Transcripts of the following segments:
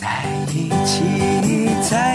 在一起，在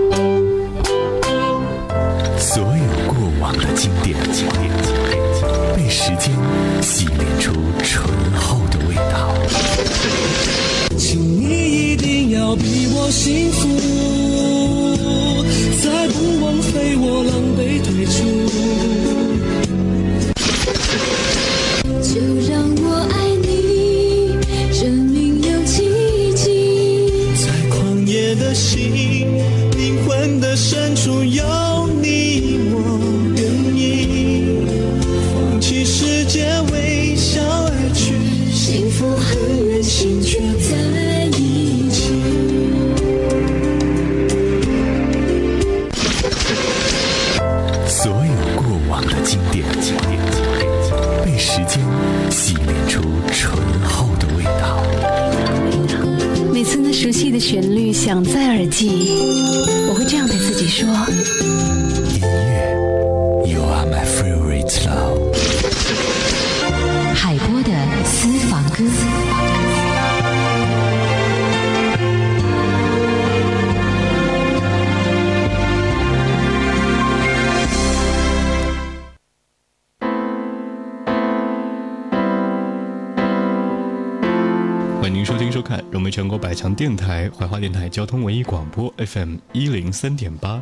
百强电台怀化电台交通文艺广播 FM 一零三点八，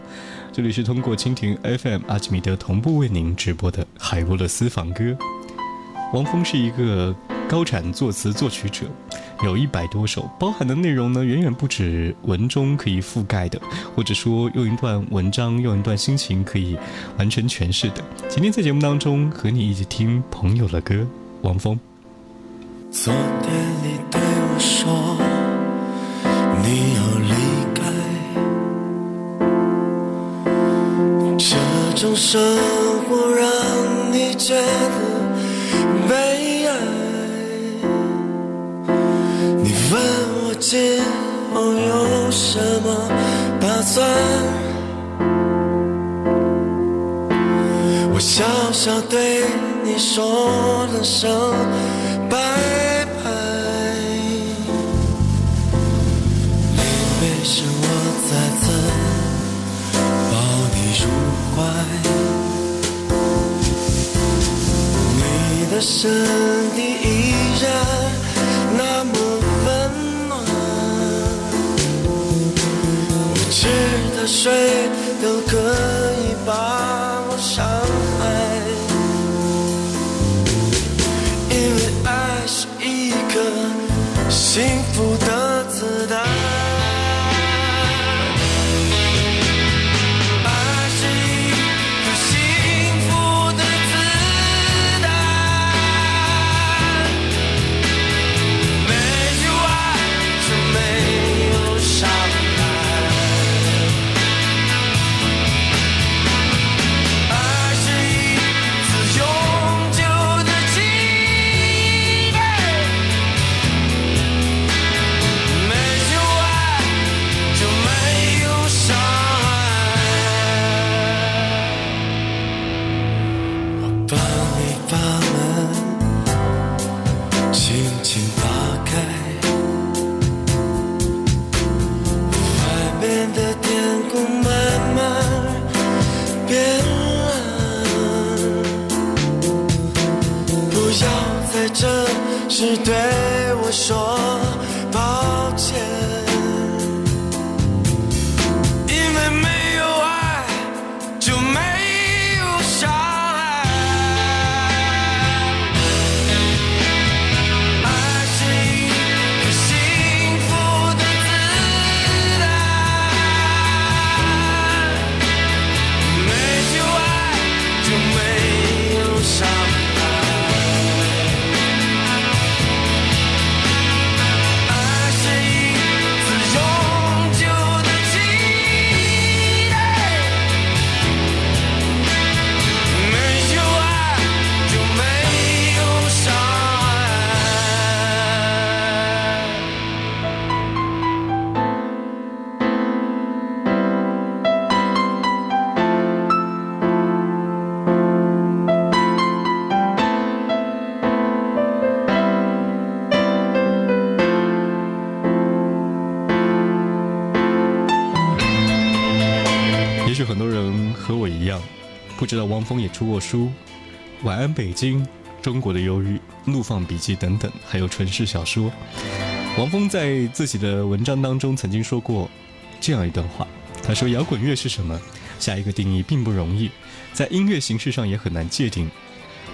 这里是通过蜻蜓 FM 阿基米德同步为您直播的海波的私房歌。王峰是一个高产作词作曲者，有一百多首，包含的内容呢远远不止文中可以覆盖的，或者说用一段文章、用一段心情可以完全诠释的。今天在节目当中和你一起听朋友的歌，王峰。昨天你对我说你要离开，这种生活让你觉得悲哀。你问我今后有什么打算，我笑笑对你说了声拜的身体依然那么温暖，我吃的谁都可以把我伤害。因为爱是一颗幸福的子弹，门轻轻打开，外面的天空慢慢变蓝。不要在这时对我说和我一样不知道汪峰也出过书，《晚安北京》《中国的忧郁》《怒放笔记》等等，还有纯诗小说。汪峰在自己的文章当中曾经说过这样一段话，他说：“摇滚乐是什么？下一个定义并不容易，在音乐形式上也很难界定。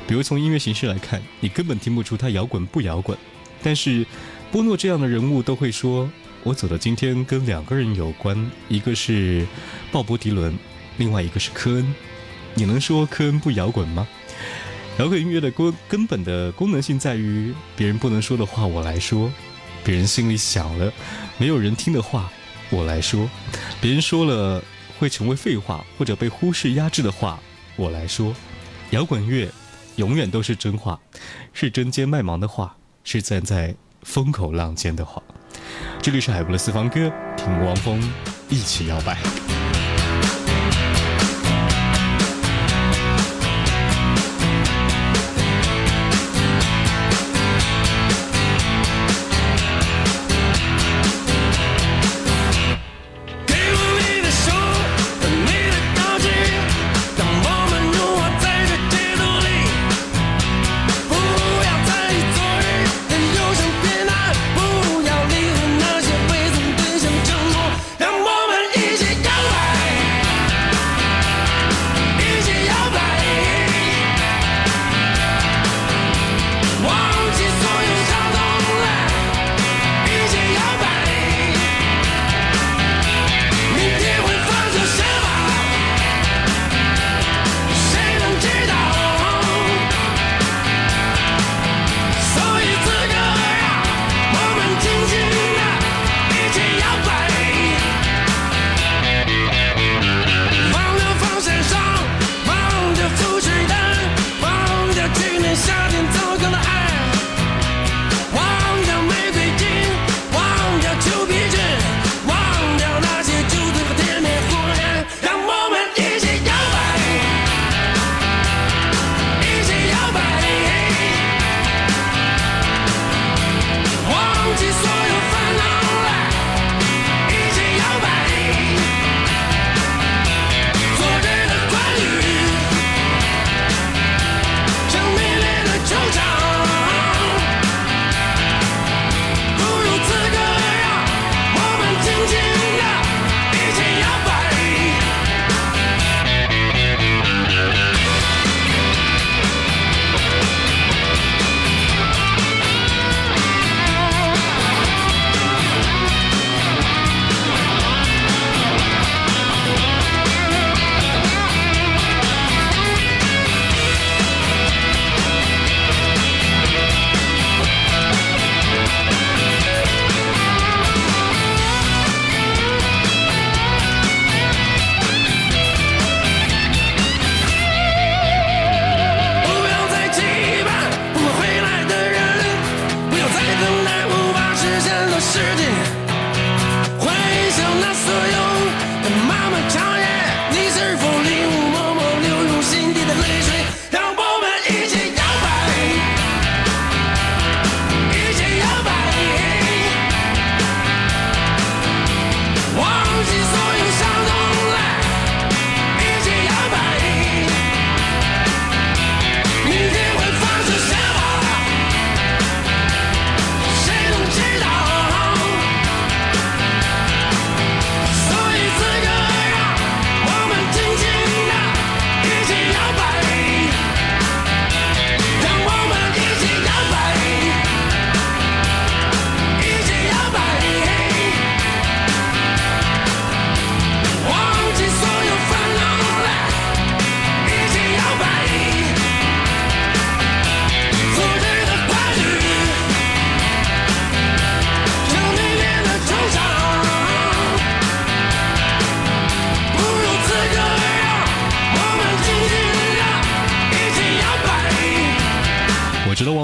比如从音乐形式来看，你根本听不出它摇滚不摇滚。但是，波诺这样的人物都会说，我走到今天跟两个人有关，一个是鲍勃迪伦，另外一个是科恩。你能说科恩不摇滚吗？摇滚音乐的根根本的功能性在于，别人不能说的话我来说。”别人心里想了，没有人听的话，我来说；别人说了会成为废话或者被忽视压制的话，我来说。摇滚乐永远都是真话，是针尖麦芒的话，是站在风口浪尖的话。这里是海波的私房歌，听汪峰一起摇摆。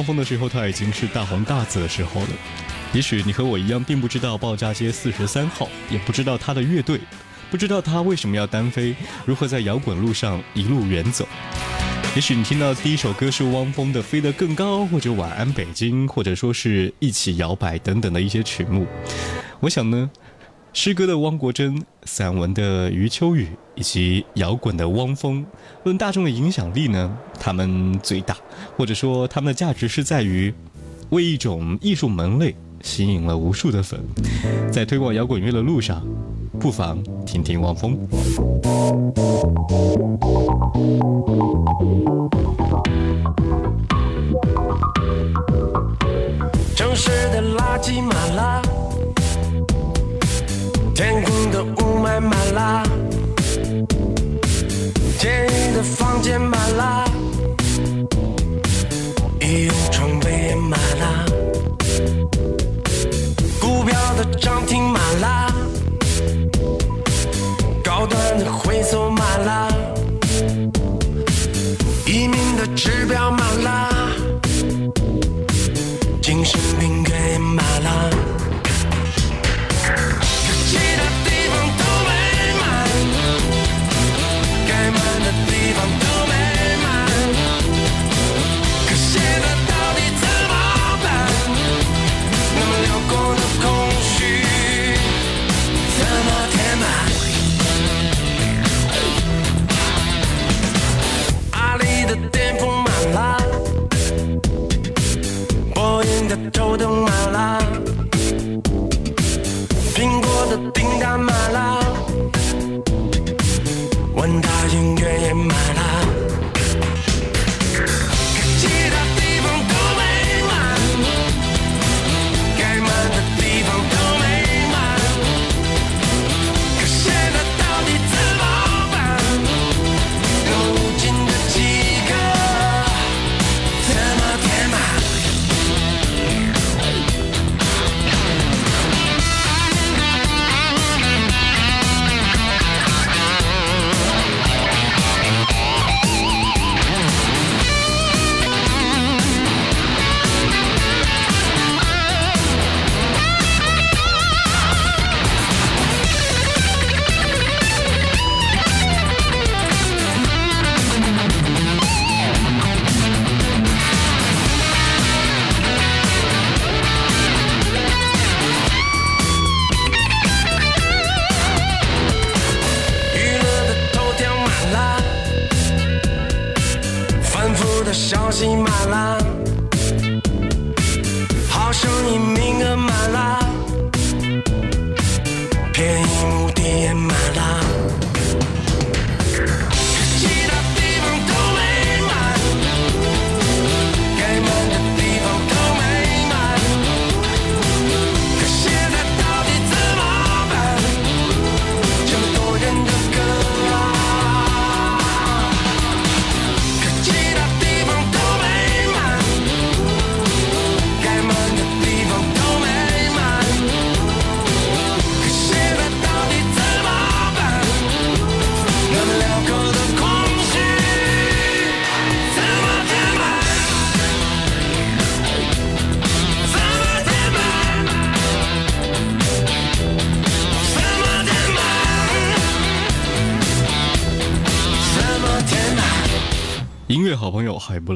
汪峰的时候，他已经是大红大紫的时候了。也许你和我一样，并不知道报家街四十三号，也不知道他的乐队，不知道他为什么要单飞，如何在摇滚路上一路远走。也许你听到第一首歌是汪峰的《飞得更高》，或者《晚安北京》，或者说是一起摇摆等等的一些曲目。我想呢，诗歌的汪国真，散文的余秋雨，以及摇滚的汪峰，论大众的影响力呢，他们最大，或者说他们的价值是在于，为一种艺术门类吸引了无数的粉，在推广摇滚乐的路上，不妨听听汪峰。城市的垃圾满了。天空的雾霾满了，监狱的房间满了，医院床位也满了，股票的涨停满了，高端的会所满了，移民的指标满了，精神病院也满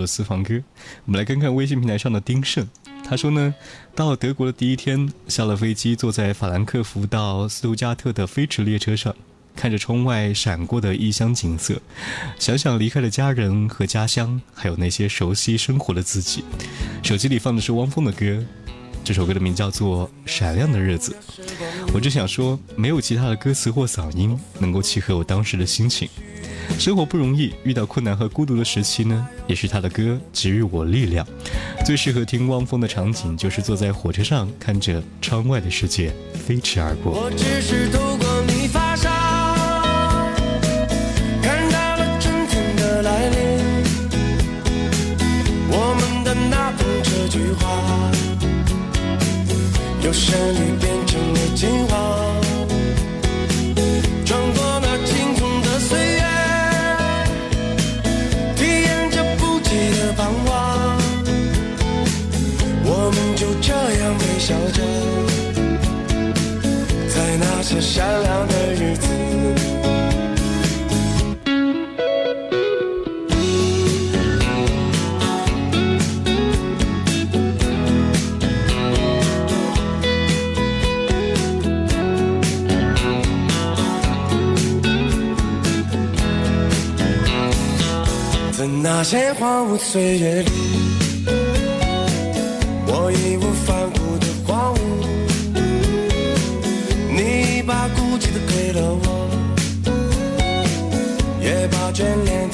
私房歌，我们来看看微信平台上的丁胜。他说呢，到德国的第一天，下了飞机，坐在法兰克福到斯图加特的飞驰列车上，看着窗外闪过的异乡景色，想想离开了家人和家乡，还有那些熟悉生活的自己。手机里放的是汪峰的歌，这首歌的名叫做《闪亮的日子》。我只想说，没有其他的歌词或嗓音能够契合我当时的心情。生活不容易，遇到困难和孤独的时期呢，也是他的歌给予我力量。最适合听汪峰的场景，就是坐在火车上，看着窗外的世界飞驰而过。我只是透过你发梢，看到了春天的来临。我们的那份这句话，由旋律变成了情话。些荒芜岁月里，我义无反顾的荒芜，你把孤寂的给了我，也把眷恋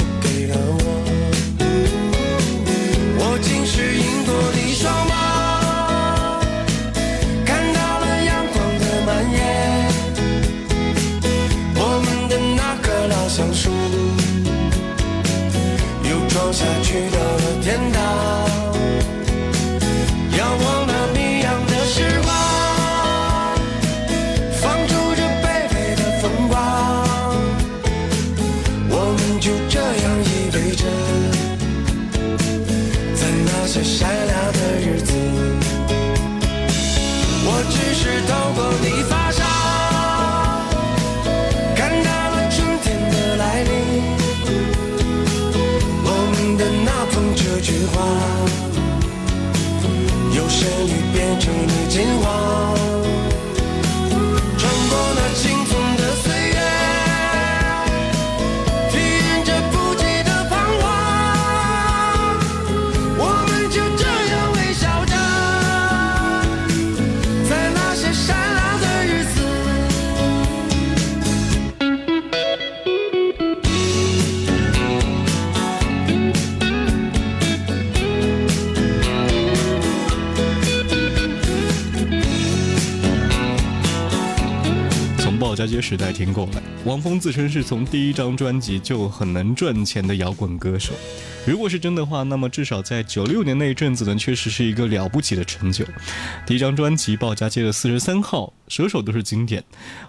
家街时代听过来，汪峰自称是从第一张专辑就很能赚钱的摇滚歌手。如果是真的话，那么至少在九六年那一阵子呢，确实是一个了不起的成就。第一张专辑《鲍家街的四十三号》，首首都是经典。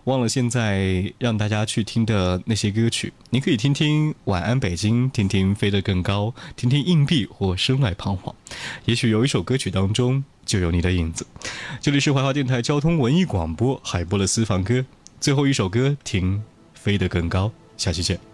忘了现在让大家去听的那些歌曲，你可以听听《晚安北京》，听听《飞得更高》，听听《硬币》或《身外彷徨》。也许有一首歌曲当中就有你的影子。这里是怀化电台交通文艺广播海波的私房歌。最后一首歌，听《飞得更高》，下期见。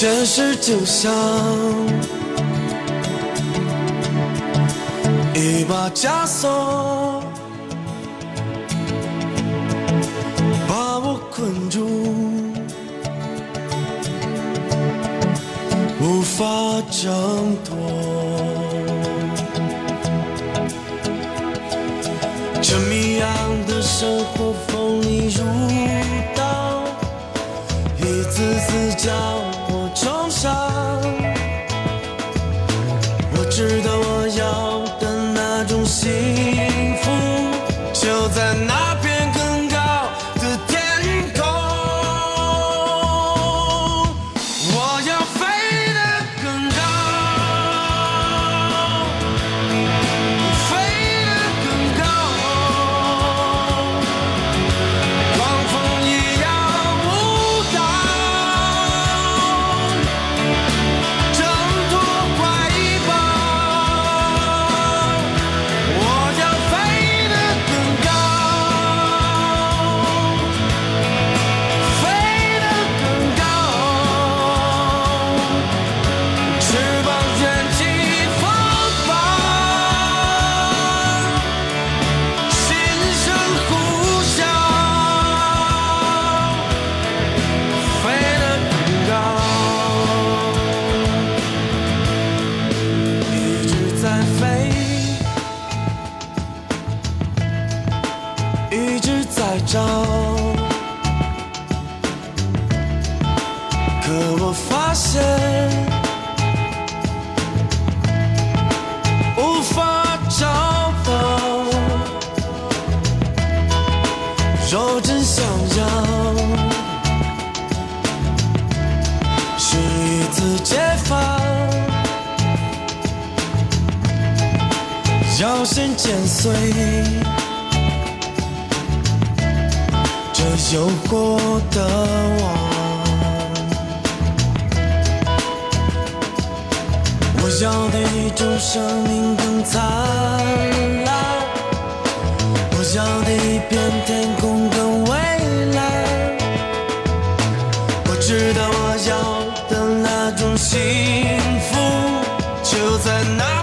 现实就像一把枷锁。把我困住，无法挣脱。这迷样的生活锋利如刀，一次次将我找可我发现无法找到若真想要是一次解放要先剪碎有过的我。我要的一种生命更灿烂，我要的一片天空更蔚蓝。我知道我要的那种幸福，就在那